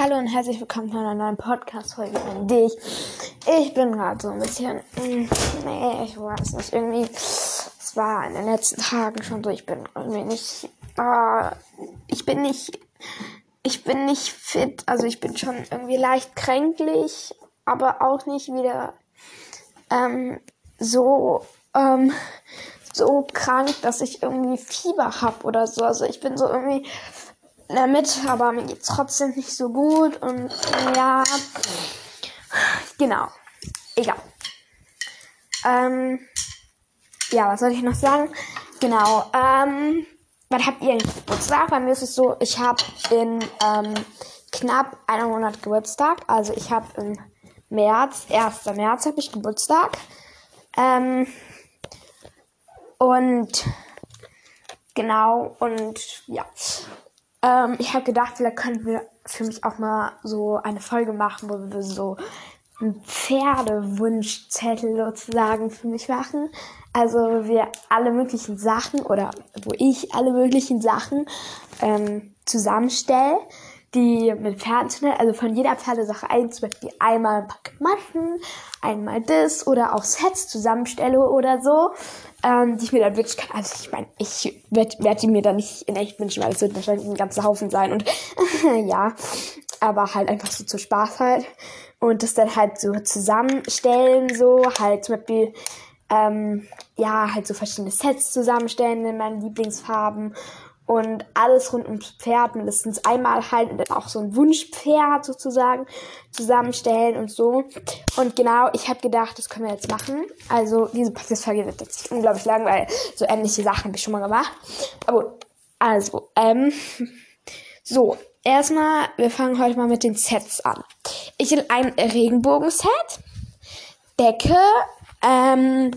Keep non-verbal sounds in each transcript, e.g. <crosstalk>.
Hallo und herzlich willkommen zu einer neuen Podcast-Folge von dich. Ich bin gerade so ein bisschen, mm, nee, ich weiß nicht, irgendwie, es war in den letzten Tagen schon so, ich bin irgendwie nicht, äh, ich bin nicht, ich bin nicht fit, also ich bin schon irgendwie leicht kränklich, aber auch nicht wieder, ähm, so, ähm, so krank, dass ich irgendwie Fieber hab oder so. Also ich bin so irgendwie Mitte, aber mir geht's trotzdem nicht so gut und ja, genau, egal. Ähm, ja, was soll ich noch sagen? Genau, ähm, wann habt ihr Geburtstag? Bei mir ist es so, ich habe in ähm, knapp einem Monat Geburtstag. Also ich habe im März, 1. März habe ich Geburtstag. Ähm, und genau, und ja. Ähm, ich habe gedacht, vielleicht könnten wir für mich auch mal so eine Folge machen, wo wir so einen Pferdewunschzettel sozusagen für mich machen. Also wo wir alle möglichen Sachen oder wo ich alle möglichen Sachen ähm, zusammenstelle die mit Pferden also von jeder Pferdesache eins, zum Beispiel einmal ein paar Maschen, einmal das oder auch Sets zusammenstelle oder so, ähm, die ich mir dann wirklich kann. Also ich meine, ich werde werd die mir dann nicht in echt wünschen, weil es wird wahrscheinlich ein ganzer Haufen sein und <laughs> ja, aber halt einfach so zu Spaß halt und das dann halt so zusammenstellen, so halt zum Beispiel ähm, ja, halt so verschiedene Sets zusammenstellen in meinen Lieblingsfarben und alles rund ums Pferd mindestens einmal halt und dann auch so ein Wunschpferd sozusagen zusammenstellen und so. Und genau, ich habe gedacht, das können wir jetzt machen. Also diese Podcast-Folge wird jetzt unglaublich lang, weil so ähnliche Sachen habe ich schon mal gemacht. Aber also, ähm, <laughs> so, erstmal, wir fangen heute mal mit den Sets an. Ich will ein Regenbogen-Set, Decke, ähm,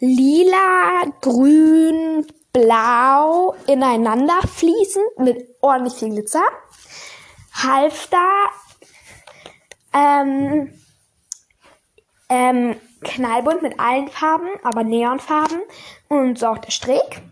lila, grün, blau ineinander fließen mit ordentlich viel Glitzer. Halfter, ähm, ähm, knallbunt mit allen Farben, aber Neonfarben und sorgte Strick.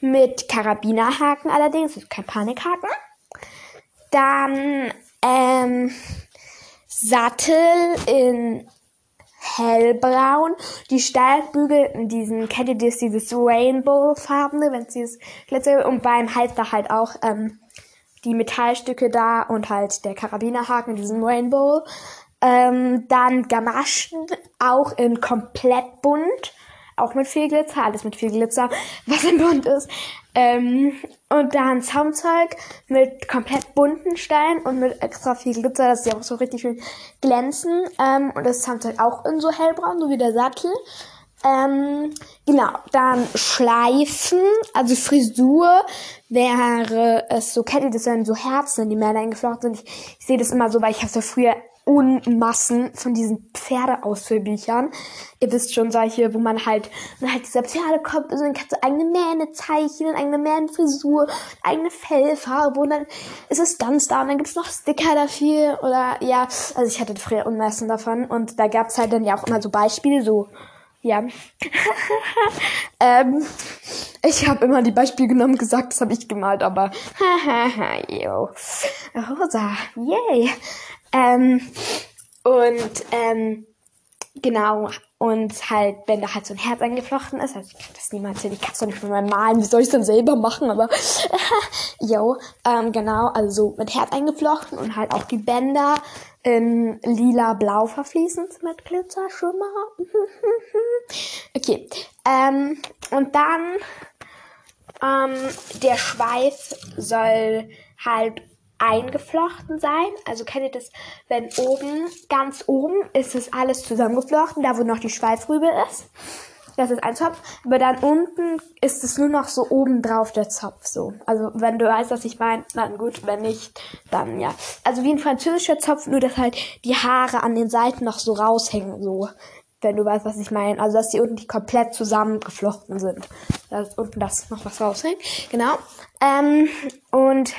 Mit Karabinerhaken allerdings, also kein Panikhaken. Dann ähm, Sattel in hellbraun. Die Steigbügel in diesen, kennt ihr das, dieses Rainbow-farbene, wenn es dieses und beim Halfter halt auch, ähm, die Metallstücke da und halt der Karabinerhaken in diesem Rainbow. Ähm, dann Gamaschen, auch in komplett bunt. Auch mit viel Glitzer, alles mit viel Glitzer, was im Bunt ist. Ähm, und dann Zaumzeug mit komplett bunten Steinen und mit extra viel Glitzer, dass sie auch so richtig schön glänzen. Ähm, und das Zaumzeug auch in so hellbraun, so wie der Sattel. Ähm, genau, dann Schleifen, also Frisur wäre es so, kennt ihr das, wenn so Herzen in die Männer eingeflochten sind? Ich, ich sehe das immer so, weil ich habe ja früher Unmassen von diesen Pferdeausfüllbüchern. Ihr wisst schon, solche, wo man halt, man halt dieser Pferdekopf ist und dann kannst du eigene Mähne zeichnen, eigene Mähnenfrisur, eigene Fellfarbe und dann ist es ganz da und dann gibt's noch Sticker dafür oder ja, also ich hatte früher Unmassen davon und da gab's halt dann ja auch immer so Beispiele, so ja. <laughs> ähm, ich habe immer die Beispiele genommen gesagt, das habe ich gemalt, aber <laughs> yo. Rosa, yay. Ähm, und ähm, genau, und halt, wenn da halt so ein Herz eingeflochten ist, also ich kann das niemals sehen, ich kann es doch nicht mehr malen, wie soll ich es dann selber machen, aber <laughs> yo, ähm, genau, also so mit Herz eingeflochten und halt auch die Bänder in lila-blau verfließend mit Glitzerschimmer. <laughs> okay, ähm, und dann ähm, der Schweif soll halt eingeflochten sein. Also kennt ihr das, wenn oben, ganz oben ist es alles zusammengeflochten, da wo noch die Schweifrübe ist. Das ist ein Zopf. Aber dann unten ist es nur noch so oben drauf der Zopf so. Also wenn du weißt, was ich meine, dann gut, wenn nicht, dann ja. Also wie ein französischer Zopf, nur dass halt die Haare an den Seiten noch so raushängen, so. Wenn du weißt, was ich meine. Also dass die unten nicht komplett zusammengeflochten sind. Dass unten das noch was raushängt. Genau. Ähm, und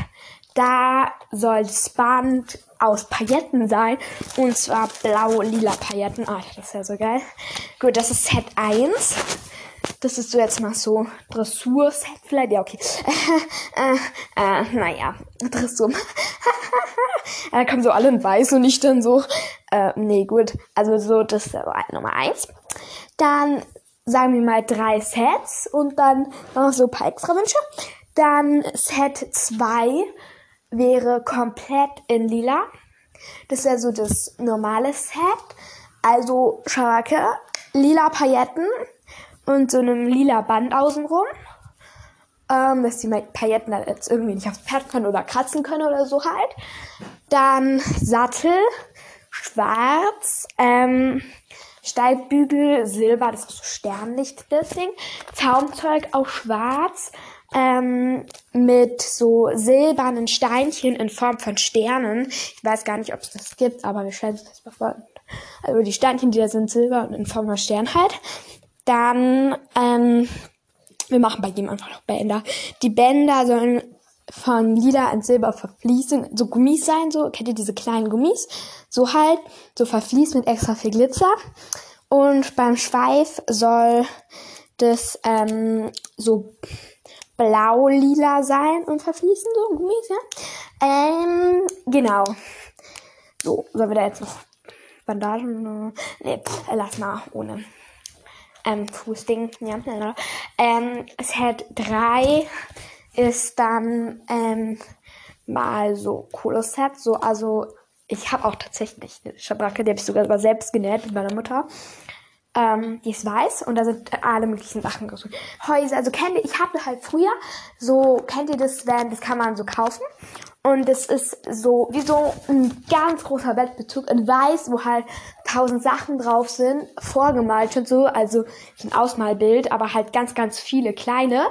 da soll das Band aus Pailletten sein. Und zwar blau-lila Pailletten. Ah, das ist ja so geil. Gut, das ist Set 1. Das ist so jetzt mal so Dressur-Set vielleicht. Ja, okay. <laughs> äh, äh, naja, Dressur. Dann <laughs> kommen so alle in weiß und ich dann so, äh, nee, gut. Also so, das ist Nummer eins. Dann sagen wir mal drei Sets und dann noch so ein paar extra Wünsche. Dann Set 2 wäre komplett in lila. Das wäre so das normale Set. Also Scharake, lila Pailletten und so einem lila Band außenrum. Ähm, dass die Pailletten dann jetzt irgendwie nicht aufs Pferd können oder kratzen können oder so halt. Dann Sattel, schwarz, ähm, Steigbügel, Silber, das ist so Sternlicht, das Ding. Zaumzeug auch schwarz, ähm, mit so silbernen Steinchen in Form von Sternen. Ich weiß gar nicht, ob es das gibt, aber wir stellen es das mal vor. Also die Steinchen, die da sind, silber und in Form von Stern halt. Dann, ähm, wir machen bei jedem einfach noch Bänder. Die Bänder sollen von lila in silber verfließen, so Gummis sein, so, kennt ihr diese kleinen Gummis? So halt, so verfließt mit extra viel Glitzer. Und beim Schweif soll das ähm, so blau-lila sein und verfließen, so Gummis, ja. Ähm, genau. So, sollen wir da jetzt noch Bandagen? Ne, lass mal ohne ähm, Fußding. Ja. Ähm, Set 3 ist dann ähm, mal so cooles Set. So, also ich habe auch tatsächlich eine Schabracke, die habe ich sogar selbst genäht mit meiner Mutter. Ähm, die ist weiß und da sind alle möglichen Sachen drin. Häuser, also kennt ihr, ich hatte halt früher so, kennt ihr das, wenn, das kann man so kaufen. Und es ist so, wie so ein ganz großer Bettbezug in weiß, wo halt tausend Sachen drauf sind, vorgemalt und so, also ein Ausmalbild, aber halt ganz, ganz viele kleine.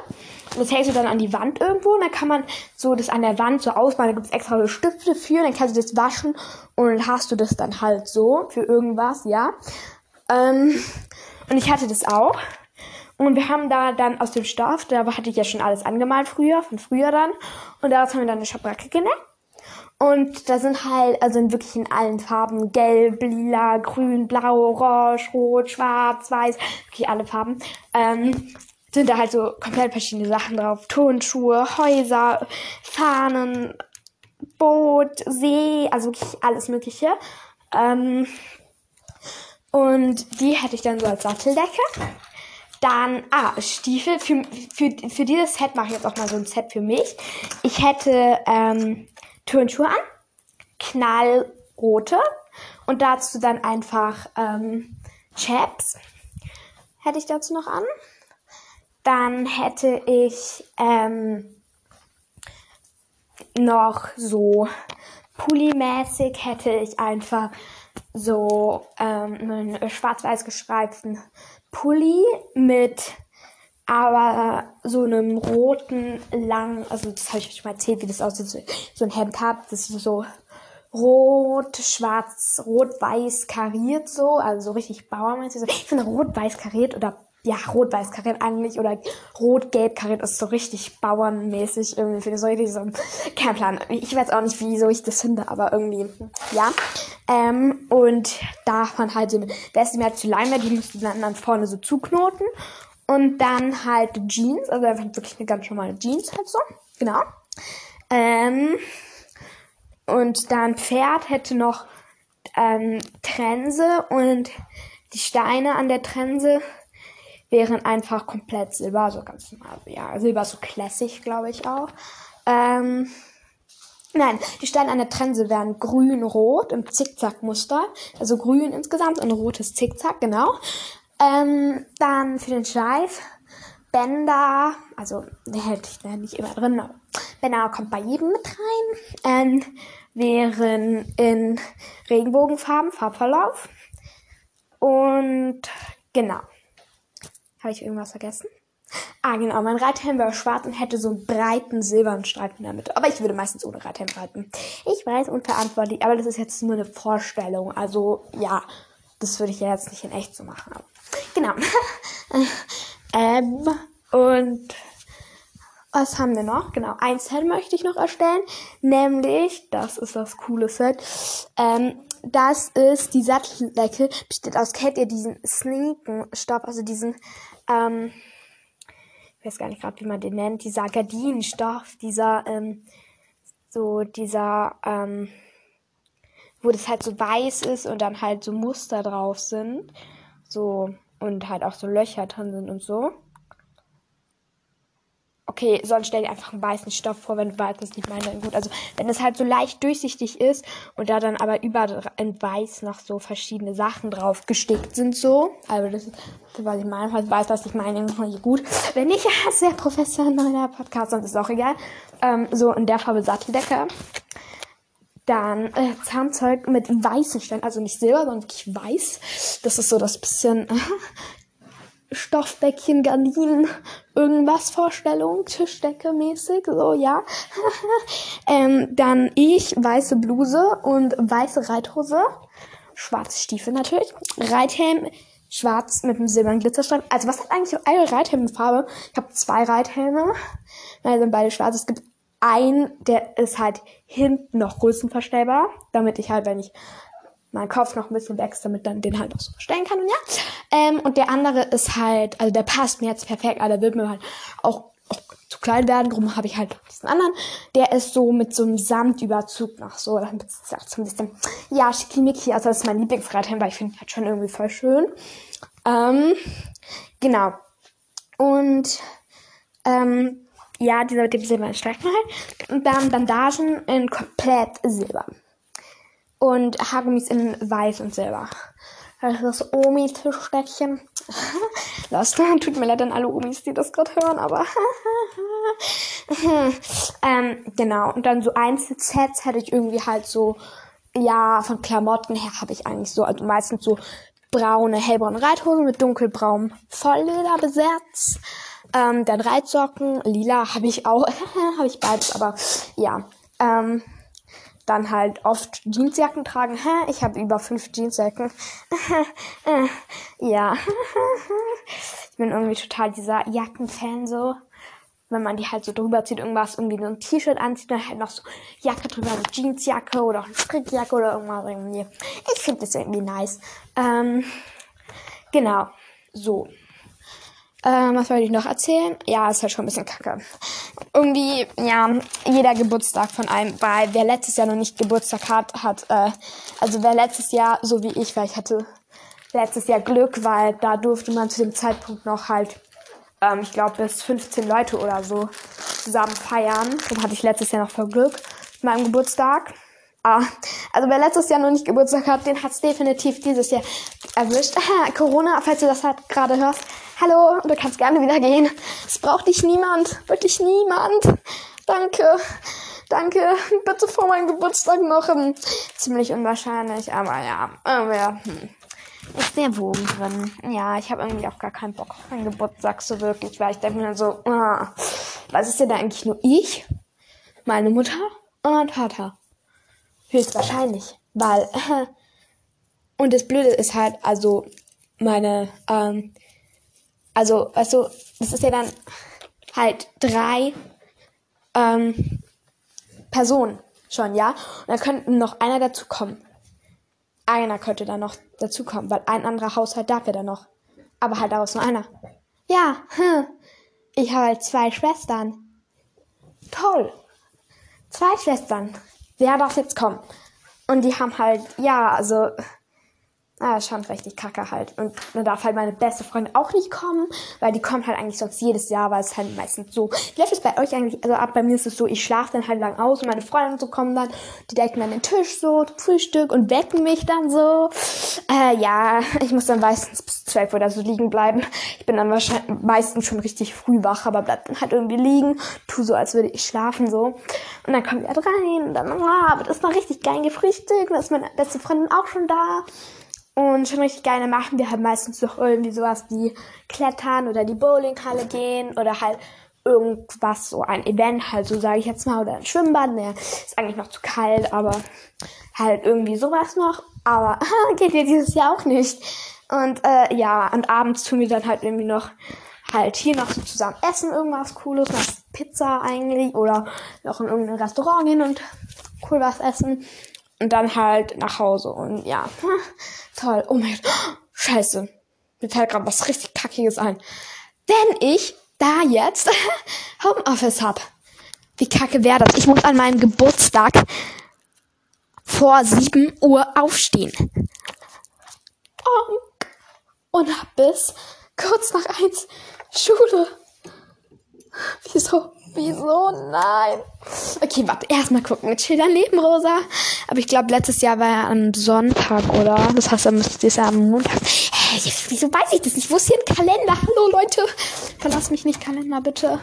Und das hältst du dann an die Wand irgendwo und dann kann man so das an der Wand so ausmalen, da gibt's extra so Stifte für, dann kannst du das waschen und dann hast du das dann halt so für irgendwas, ja. Ähm, und ich hatte das auch. Und wir haben da dann aus dem Stoff, da hatte ich ja schon alles angemalt früher, von früher dann. Und daraus haben wir dann eine Schabracke genäht. Und da sind halt, also in wirklich in allen Farben, gelb, lila, grün, blau, orange, rot, schwarz, weiß, wirklich alle Farben, ähm, sind da halt so komplett verschiedene Sachen drauf. Turnschuhe, Häuser, Fahnen, Boot, See, also wirklich alles Mögliche. Ähm, und die hätte ich dann so als Satteldecke. Dann, ah, Stiefel. Für, für, für dieses Set mache ich jetzt auch mal so ein Set für mich. Ich hätte ähm, Turnschuhe an, knallrote und dazu dann einfach ähm, Chaps hätte ich dazu noch an. Dann hätte ich ähm, noch so Pulli-mäßig hätte ich einfach so ähm, einen schwarz-weiß gestreiften Pulli mit aber so einem roten lang, also das habe ich euch schon mal erzählt, wie das aussieht, so, so ein Hemd habt, das ist so rot, schwarz, rot-weiß kariert so, also so richtig bauermäßig. Ich finde rot-weiß kariert oder ja, rot-weiß kariert eigentlich oder rot-gelb kariert ist so richtig bauernmäßig irgendwie. Finde so so, kein Plan. Ich weiß auch nicht, wieso ich das finde, aber irgendwie, ja. Ähm, und da man halt eine Weste mehr zu Leim die musste dann, dann vorne so zuknoten. Und dann halt Jeans, also einfach wirklich eine ganz normale Jeans halt so. Genau. Ähm, und dann Pferd hätte noch ähm, Trense und die Steine an der Trense wären einfach komplett Silber, so ganz normal. Ja, Silber so classic, glaube ich auch. Ähm, nein, die Steine an der Trense wären grün-rot im Zickzack-Muster. Also grün insgesamt und rotes Zickzack, genau. Ähm, dann für den Schweif Bänder, also der hält ich nicht immer drin, aber Bänder kommt bei jedem mit rein. Ähm, wären in Regenbogenfarben, Farbverlauf. Und genau. Habe ich irgendwas vergessen? Ah, genau. Mein Reithelm wäre schwarz und hätte so einen breiten silbernen Streifen in der Mitte. Aber ich würde meistens ohne Reithelm reiten. Ich weiß, unverantwortlich, aber das ist jetzt nur eine Vorstellung. Also, ja, das würde ich ja jetzt nicht in echt so machen. Aber, genau. <laughs> ähm, und was haben wir noch? Genau, ein Set möchte ich noch erstellen. Nämlich, das ist das coole Set. Ähm, das ist die Satteldecke. Besteht aus, kennt ihr diesen Sneakenstoff, also diesen ähm, ich weiß gar nicht gerade, wie man den nennt, dieser Gardinenstoff, dieser, ähm, so dieser, ähm, wo das halt so weiß ist und dann halt so Muster drauf sind. So, und halt auch so Löcher drin sind und so. Okay, sonst stell dir einfach einen weißen Stoff vor, wenn du weißt, was ich meine. Gut, also wenn es halt so leicht durchsichtig ist und da dann aber überall in weiß noch so verschiedene Sachen drauf gestickt sind, so. Also das ist, was ich meine, falls du weißt, was ich meine, gut. Wenn nicht, <laughs> ja, sehr professioneller Podcast, sonst ist auch egal. Ähm, so in der Farbe Satteldecke. Dann äh, Zahnzeug mit weißen Steinen, also nicht Silber, sondern wirklich weiß. Das ist so das bisschen <laughs> Stoffbäckchen, Gardinen, irgendwas Vorstellung, Tischdecke mäßig, so, ja. <laughs> ähm, dann ich, weiße Bluse und weiße Reithose, schwarze Stiefel natürlich, Reithelm, schwarz mit einem silbernen Glitzerstreifen. Also was hat eigentlich eine Reithelmfarbe? Ich habe zwei Reithelme, Nein, sind beide schwarz. Es gibt einen, der ist halt hinten noch größenverstellbar, damit ich halt, wenn ich mein Kopf noch ein bisschen wächst, damit dann den halt auch so verstellen kann und ja. Ähm, und der andere ist halt, also der passt mir jetzt perfekt, aber der wird mir halt auch, auch zu klein werden, darum habe ich halt diesen anderen. Der ist so mit so einem Samtüberzug noch so, damit es auch so ein bisschen, ja, schickimicki, also das ist mein Lieblingsradhelm, weil ich finde halt schon irgendwie voll schön. Ähm, genau. Und, ähm, ja, dieser mit dem silbernen Streifen halt. Und dann Bandagen in komplett Silber und Haargummis in weiß und silber. Das ist das Omi-Tischdeckchen. <laughs> Das <laughs> tut mir leid an alle Omis, die das gerade hören, aber <laughs> ähm, genau. Und dann so Einzelsets hätte ich irgendwie halt so, ja, von Klamotten her habe ich eigentlich so, also meistens so braune, hellbraune Reithosen mit dunkelbraunem Vollleder besetzt. Ähm, dann Reitsocken, lila habe ich auch, habe ich beides, aber ja. Ähm, dann halt oft Jeansjacken tragen. Ich habe über fünf Jeansjacken. <laughs> ja. <laughs> ich bin irgendwie total dieser Jackenfan so. Wenn man die halt so drüber zieht, irgendwas, irgendwie so ein T-Shirt anzieht, dann halt noch so Jacke drüber, eine Jeansjacke oder auch eine Strickjacke oder irgendwas irgendwie. Ich finde das irgendwie nice. Ähm, genau. So. Ähm, was wollte ich noch erzählen? Ja, ist halt schon ein bisschen kacke. Irgendwie, ja, jeder Geburtstag von einem, weil wer letztes Jahr noch nicht Geburtstag hat, hat, äh, also wer letztes Jahr, so wie ich, weil ich hatte letztes Jahr Glück, weil da durfte man zu dem Zeitpunkt noch halt, ähm, ich glaube, bis 15 Leute oder so zusammen feiern. Dann hatte ich letztes Jahr noch voll Glück mit meinem Geburtstag. Ah, also wer letztes Jahr noch nicht Geburtstag hat, den hat's definitiv dieses Jahr erwischt. Corona, falls du das halt gerade hörst, hallo, du kannst gerne wieder gehen. Es braucht dich niemand, wirklich niemand. Danke, danke. Bitte vor meinem Geburtstag noch. Hm, ziemlich unwahrscheinlich, aber ja, aber ja. Hm. Ist der Wogen drin. Ja, ich habe irgendwie auch gar keinen Bock auf meinen Geburtstag so wirklich, weil ich denke mir so, ah, was ist denn da eigentlich nur ich, meine Mutter und mein Vater? Höchstwahrscheinlich, weil <laughs> und das Blöde ist halt, also meine ähm, also, weißt du, das ist ja dann halt drei ähm, Personen schon, ja? Und dann könnte noch einer dazu kommen. Einer könnte dann noch dazu kommen, weil ein anderer Haushalt darf ja dann noch. Aber halt daraus nur einer. Ja, hm. <laughs> ich habe halt zwei Schwestern. Toll. Zwei Schwestern. Wer darf jetzt kommen? Und die haben halt, ja, also Ah, schon richtig kacke halt. Und dann darf halt meine beste Freundin auch nicht kommen, weil die kommt halt eigentlich sonst jedes Jahr, weil es halt meistens so. Läuft es bei euch eigentlich? Also ab bei mir ist es so, ich schlafe dann halt lang aus und meine Freunde so kommen dann, die decken dann den Tisch so, Frühstück und wecken mich dann so. Äh, ja, ich muss dann meistens bis zwölf oder so liegen bleiben. Ich bin dann wahrscheinlich meistens schon richtig früh wach, aber bleib dann halt irgendwie liegen, tu so, als würde ich schlafen so. Und dann kommt er halt rein und dann, ah, wird das noch richtig geil gefrühstückt, dann ist meine beste Freundin auch schon da. Und schon richtig gerne machen wir halt meistens noch irgendwie sowas wie Klettern oder die Bowlinghalle gehen oder halt irgendwas, so ein Event halt, so sage ich jetzt mal, oder ein Schwimmbad, ne, ist eigentlich noch zu kalt, aber halt irgendwie sowas noch, aber <laughs> geht ja dieses Jahr auch nicht. Und äh, ja, und abends tun wir dann halt irgendwie noch halt hier noch so zusammen essen, irgendwas Cooles, was Pizza eigentlich, oder noch in irgendein Restaurant gehen und cool was essen. Und dann halt nach Hause und ja, <laughs> toll. Oh mein Gott, <gasps> scheiße. Mir fällt gerade was richtig Kackiges ein. Wenn ich da jetzt <laughs> Homeoffice hab, wie kacke wäre das? Ich muss an meinem Geburtstag vor 7 Uhr aufstehen. Und hab bis kurz nach eins Schule. Wieso? Wieso? Nein. Okay, warte. Erstmal gucken. Chill dein Leben, Rosa. Aber ich glaube, letztes Jahr war ja am Sonntag, oder? Das heißt, dann müsste es am Montag. Hä, wieso weiß ich das nicht? Wo ist hier ein Kalender? Hallo, Leute. Verlass mich nicht, Kalender, bitte.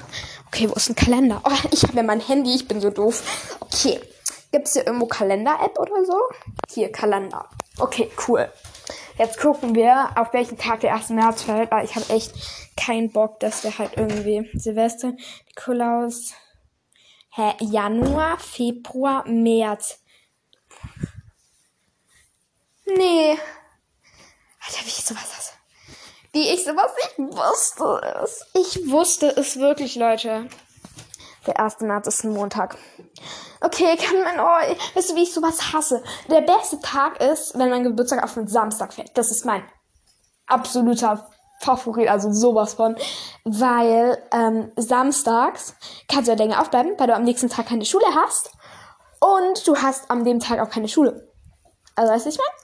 Okay, wo ist ein Kalender? Oh, ich habe ja mein Handy. Ich bin so doof. Okay. Gibt es hier irgendwo Kalender-App oder so? Hier, Kalender. Okay, cool. Jetzt gucken wir, auf welchen Tag der 1. März fällt, weil ich habe echt keinen Bock, dass wir halt irgendwie Silvester, Nikolaus, hä, Januar, Februar, März. Nee. Alter, wie ich sowas hasse. Wie ich sowas nicht wusste es. Ich wusste es wirklich, Leute. Der 1. März ist ein Montag. Okay, kann man, oh, weißt du, wie ich sowas hasse? Der beste Tag ist, wenn mein Geburtstag auf einen Samstag fällt. Das ist mein absoluter Favorit, also sowas von. Weil ähm, samstags kannst du ja länger aufbleiben, weil du am nächsten Tag keine Schule hast. Und du hast an dem Tag auch keine Schule. Also weißt du, ich meine?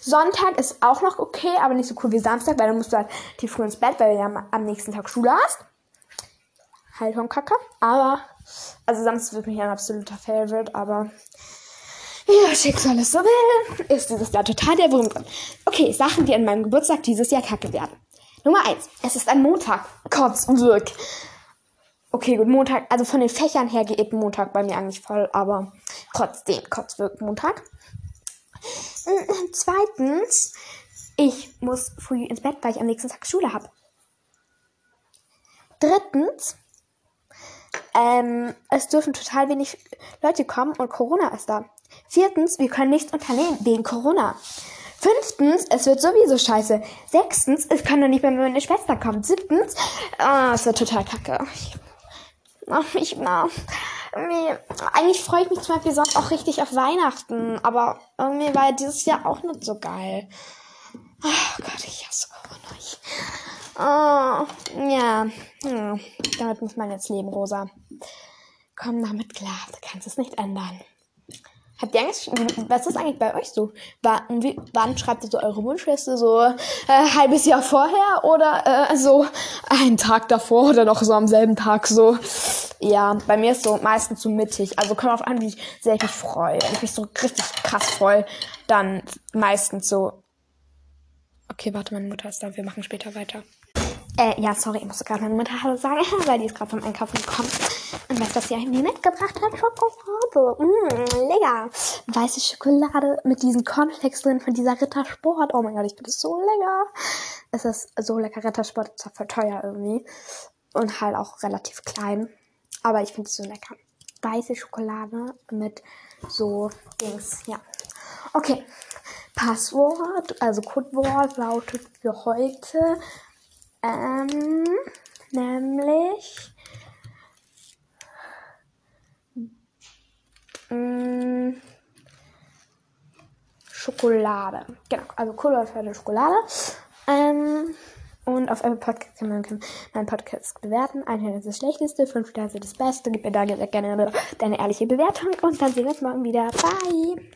Sonntag ist auch noch okay, aber nicht so cool wie Samstag, weil dann musst du halt tief früh ins Bett, weil du ja am nächsten Tag Schule hast halt vom Kacker. Aber, also Samstag wird mich ein absoluter Favorite, aber ja, Schicksal ist so will, ist dieses Jahr total der Wurm drin. Okay, Sachen, die an meinem Geburtstag dieses Jahr kacke werden. Nummer eins, es ist ein Montag. Kotzwirk. Okay, gut, Montag, also von den Fächern her geht Montag bei mir eigentlich voll, aber trotzdem, Kotzwirk Montag. Zweitens, ich muss früh ins Bett, weil ich am nächsten Tag Schule habe. Drittens, ähm, es dürfen total wenig Leute kommen und Corona ist da. Viertens, wir können nichts unternehmen wegen Corona. Fünftens, es wird sowieso scheiße. Sechstens, es kann doch nicht mehr meine Schwester kommen. Siebtens, oh, es wird total kacke. Ich, oh, ich, oh, eigentlich freue ich mich zum Beispiel sonst auch richtig auf Weihnachten, aber irgendwie war dieses Jahr auch nicht so geil. Oh Gott, ich hasse Corona. Ich, oh, ja, hm, damit muss man jetzt leben, Rosa. Komm damit klar, du kannst es nicht ändern. Habt ihr eigentlich, was ist eigentlich bei euch so? Wann, wie, wann schreibt ihr so eure Wunschliste? So äh, halbes Jahr vorher oder äh, so einen Tag davor oder noch so am selben Tag so? Ja, bei mir ist so meistens so mittig. Also kommt auf an, wie sehr ich mich freue. Wenn ich mich so richtig krass freue, dann meistens so. Okay, warte, meine Mutter ist da. Wir machen später weiter. Äh, ja, sorry, ich musste gerade meine Mutter Hallo sagen, <laughs> weil die ist gerade vom Einkaufen gekommen. Und weißt du, was sie mir mitgebracht hat? Schokolade. Mmm, lecker. Weiße Schokolade mit diesen Cornflakes drin von dieser Rittersport. Oh mein Gott, ich finde das so lecker. Es ist so lecker. Rittersport ist zwar voll teuer irgendwie. Und halt auch relativ klein. Aber ich finde es so lecker. Weiße Schokolade mit so Dings, ja. Okay. Passwort, also Codewort lautet für heute ähm, nämlich mh, mm, Schokolade. Genau, also eine Schokolade. Ähm, und auf Apple Podcast kann man meinen Podcast bewerten. Ein Stern ist das Schlechteste, fünf Sterne ist das Beste. Gib mir da gerne deine ehrliche Bewertung und dann sehen wir uns morgen wieder. Bye!